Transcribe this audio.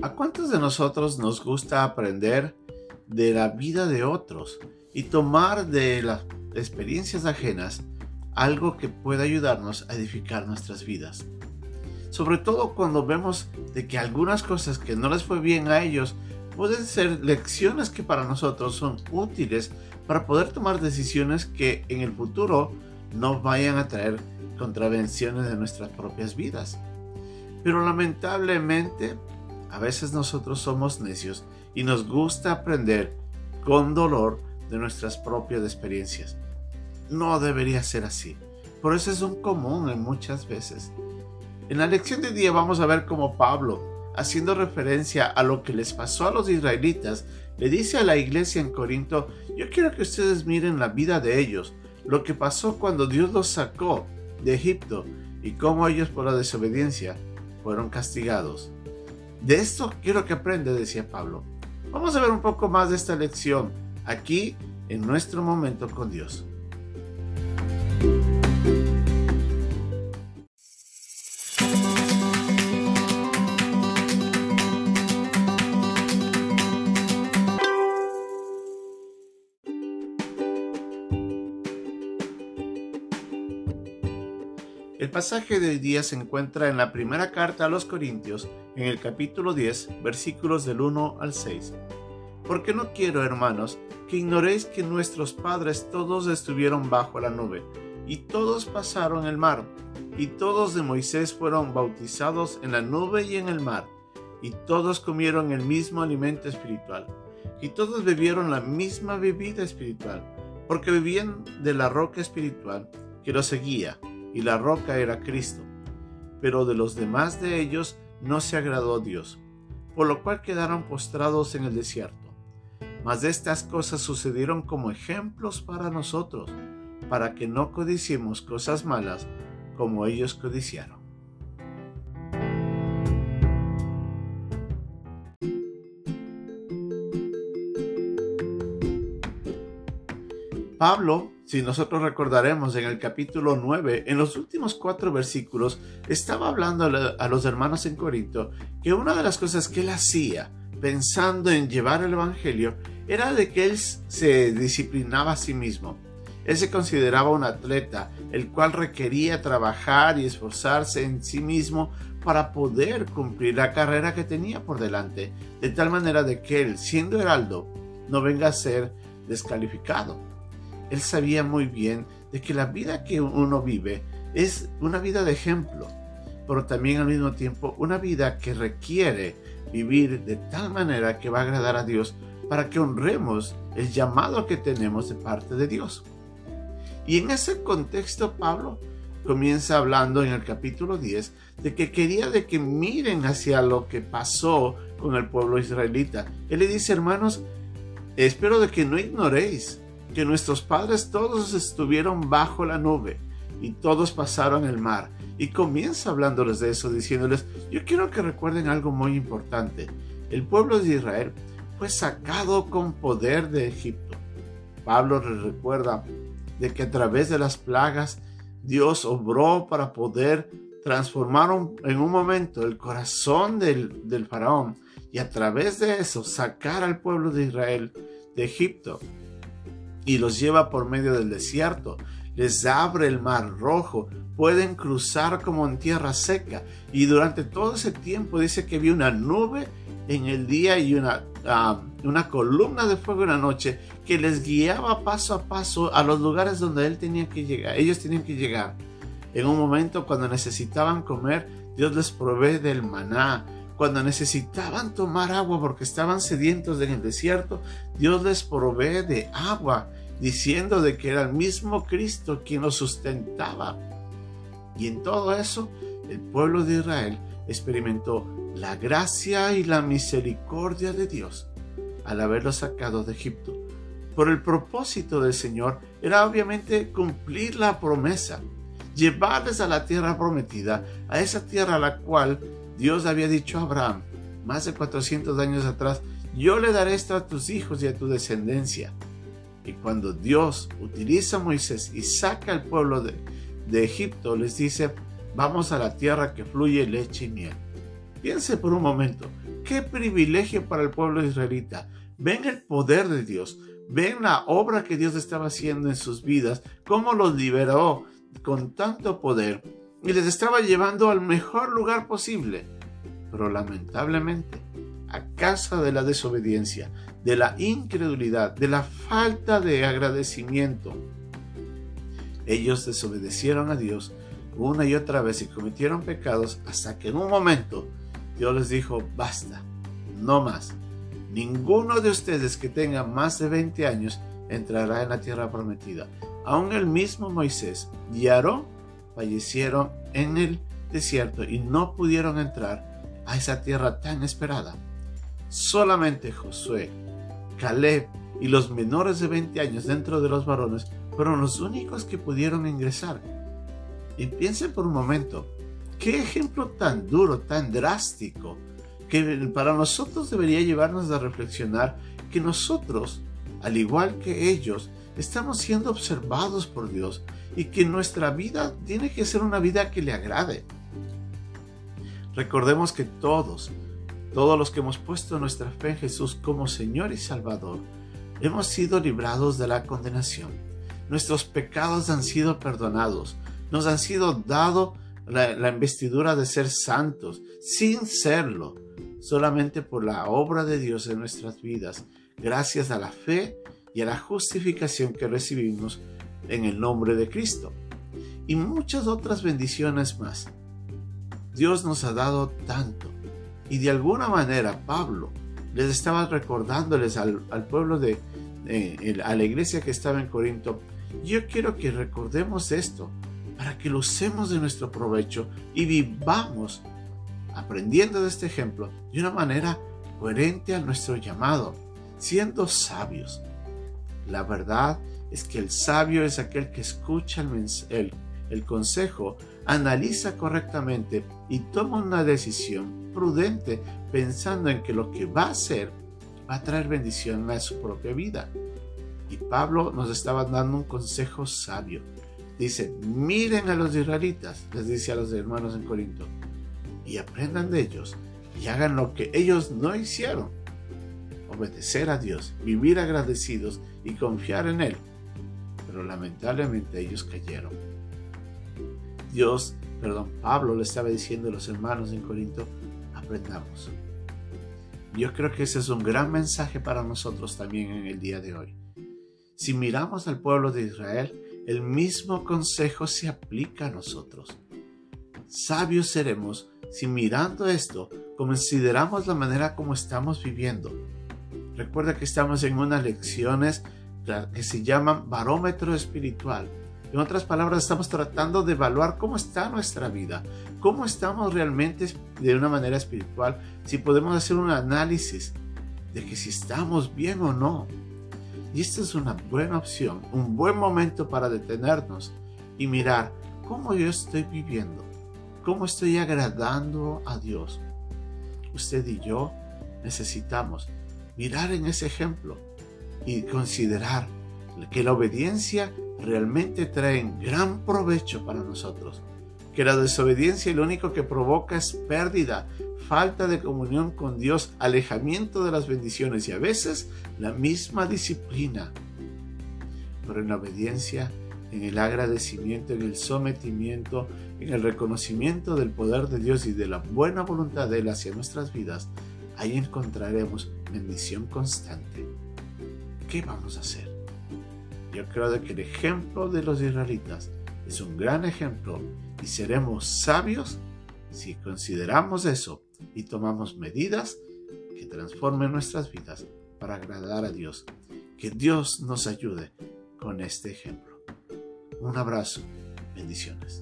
¿A cuántos de nosotros nos gusta aprender de la vida de otros y tomar de las experiencias ajenas algo que pueda ayudarnos a edificar nuestras vidas? Sobre todo cuando vemos de que algunas cosas que no les fue bien a ellos pueden ser lecciones que para nosotros son útiles para poder tomar decisiones que en el futuro no vayan a traer contravenciones de nuestras propias vidas. Pero lamentablemente a veces nosotros somos necios y nos gusta aprender con dolor de nuestras propias experiencias. No debería ser así. Por eso es un común en muchas veces. En la lección de día vamos a ver cómo Pablo, haciendo referencia a lo que les pasó a los israelitas, le dice a la iglesia en Corinto, yo quiero que ustedes miren la vida de ellos, lo que pasó cuando Dios los sacó de Egipto y cómo ellos por la desobediencia fueron castigados. De esto quiero que aprenda, decía Pablo. Vamos a ver un poco más de esta lección aquí en nuestro momento con Dios. El pasaje de hoy día se encuentra en la primera carta a los Corintios, en el capítulo 10, versículos del 1 al 6. Porque no quiero, hermanos, que ignoréis que nuestros padres todos estuvieron bajo la nube, y todos pasaron el mar, y todos de Moisés fueron bautizados en la nube y en el mar, y todos comieron el mismo alimento espiritual, y todos bebieron la misma bebida espiritual, porque vivían de la roca espiritual que los seguía y la roca era Cristo. Pero de los demás de ellos no se agradó Dios, por lo cual quedaron postrados en el desierto. Mas estas cosas sucedieron como ejemplos para nosotros, para que no codiciemos cosas malas como ellos codiciaron. Pablo, si nosotros recordaremos en el capítulo 9, en los últimos cuatro versículos, estaba hablando a los hermanos en Corinto que una de las cosas que él hacía pensando en llevar el Evangelio era de que él se disciplinaba a sí mismo. Él se consideraba un atleta, el cual requería trabajar y esforzarse en sí mismo para poder cumplir la carrera que tenía por delante, de tal manera de que él, siendo heraldo, no venga a ser descalificado. Él sabía muy bien de que la vida que uno vive es una vida de ejemplo, pero también al mismo tiempo una vida que requiere vivir de tal manera que va a agradar a Dios para que honremos el llamado que tenemos de parte de Dios. Y en ese contexto Pablo comienza hablando en el capítulo 10 de que quería de que miren hacia lo que pasó con el pueblo israelita. Él le dice, hermanos, espero de que no ignoréis que nuestros padres todos estuvieron bajo la nube y todos pasaron el mar. Y comienza hablándoles de eso, diciéndoles, yo quiero que recuerden algo muy importante. El pueblo de Israel fue sacado con poder de Egipto. Pablo les recuerda de que a través de las plagas Dios obró para poder transformar en un momento el corazón del, del faraón y a través de eso sacar al pueblo de Israel de Egipto y los lleva por medio del desierto. Les abre el mar rojo, pueden cruzar como en tierra seca. Y durante todo ese tiempo dice que vi una nube en el día y una, ah, una columna de fuego en la noche que les guiaba paso a paso a los lugares donde él tenía que llegar. Ellos tenían que llegar. En un momento cuando necesitaban comer, Dios les provee del maná. Cuando necesitaban tomar agua porque estaban sedientos en el desierto, Dios les provee de agua diciendo de que era el mismo Cristo quien los sustentaba. Y en todo eso, el pueblo de Israel experimentó la gracia y la misericordia de Dios al haberlos sacado de Egipto. Por el propósito del Señor era obviamente cumplir la promesa, llevarles a la tierra prometida, a esa tierra a la cual Dios había dicho a Abraham más de 400 años atrás, yo le daré esto a tus hijos y a tu descendencia. Y cuando Dios utiliza a Moisés y saca al pueblo de, Egipto, les dice, vamos a la tierra que fluye leche y miel. Piense por un momento, qué privilegio para el pueblo israelita. Ven el poder de Dios, ven la obra que Dios estaba haciendo en sus vidas, cómo los liberó con tanto poder y les estaba llevando al mejor lugar posible. Pero lamentablemente, a causa de la desobediencia, de la incredulidad, de la falta de agradecimiento, ellos desobedecieron a Dios una y otra vez y cometieron pecados hasta que en un momento Dios les dijo, basta, no más. Ninguno de ustedes que tenga más de 20 años entrará en la tierra prometida. Aún el mismo Moisés y Aarón fallecieron en el desierto y no pudieron entrar a esa tierra tan esperada. Solamente Josué, Caleb y los menores de 20 años dentro de los varones fueron los únicos que pudieron ingresar. Y piensen por un momento, qué ejemplo tan duro, tan drástico, que para nosotros debería llevarnos a reflexionar que nosotros, al igual que ellos, estamos siendo observados por Dios y que nuestra vida tiene que ser una vida que le agrade. Recordemos que todos, todos los que hemos puesto nuestra fe en Jesús como Señor y Salvador, hemos sido librados de la condenación. Nuestros pecados han sido perdonados. Nos han sido dado la, la investidura de ser santos, sin serlo, solamente por la obra de Dios en nuestras vidas, gracias a la fe y a la justificación que recibimos en el nombre de Cristo. Y muchas otras bendiciones más. Dios nos ha dado tanto. Y de alguna manera Pablo les estaba recordándoles al, pueblo de, a la iglesia que estaba en Corinto, yo quiero que recordemos esto para que lo usemos de nuestro provecho y vivamos aprendiendo de este ejemplo de una manera coherente a nuestro llamado, siendo sabios. La verdad es que el sabio es aquel que escucha el, el consejo analiza correctamente y toma una decisión prudente pensando en que lo que va a hacer va a traer bendición a su propia vida. Y Pablo nos estaba dando un consejo sabio. Dice, miren a los israelitas, les dice a los hermanos en Corinto, y aprendan de ellos y hagan lo que ellos no hicieron. Obedecer a Dios, vivir agradecidos y confiar en Él. Pero lamentablemente ellos cayeron Dios, perdón, Pablo le estaba diciendo a los hermanos en Corinto, aprendamos. Yo creo que ese es un gran mensaje para nosotros también en el día de hoy. Si miramos al pueblo de Israel, el mismo consejo se aplica a nosotros. Sabios seremos si mirando esto consideramos la manera como estamos viviendo. Recuerda que estamos en unas lecciones que se llaman barómetro espiritual en otras palabras, estamos tratando de evaluar cómo está nuestra vida, cómo estamos realmente de una manera espiritual, si podemos hacer un análisis de que si estamos bien o no. Y esta es una buena opción, un buen momento para detenernos y mirar cómo yo estoy viviendo, cómo estoy agradando a Dios. Usted y yo necesitamos mirar en ese ejemplo y considerar que la obediencia realmente traen gran provecho para nosotros. Que la desobediencia lo único que provoca es pérdida, falta de comunión con Dios, alejamiento de las bendiciones y a veces la misma disciplina. Pero en la obediencia, en el agradecimiento, en el sometimiento, en el reconocimiento del poder de Dios y de la buena voluntad de Él hacia nuestras vidas, ahí encontraremos bendición constante. ¿Qué vamos a hacer? Yo creo que el ejemplo de los israelitas es un gran ejemplo y seremos sabios si consideramos eso y tomamos medidas que transformen nuestras vidas para agradar a Dios. Que Dios nos ayude con este ejemplo. Un abrazo. Bendiciones.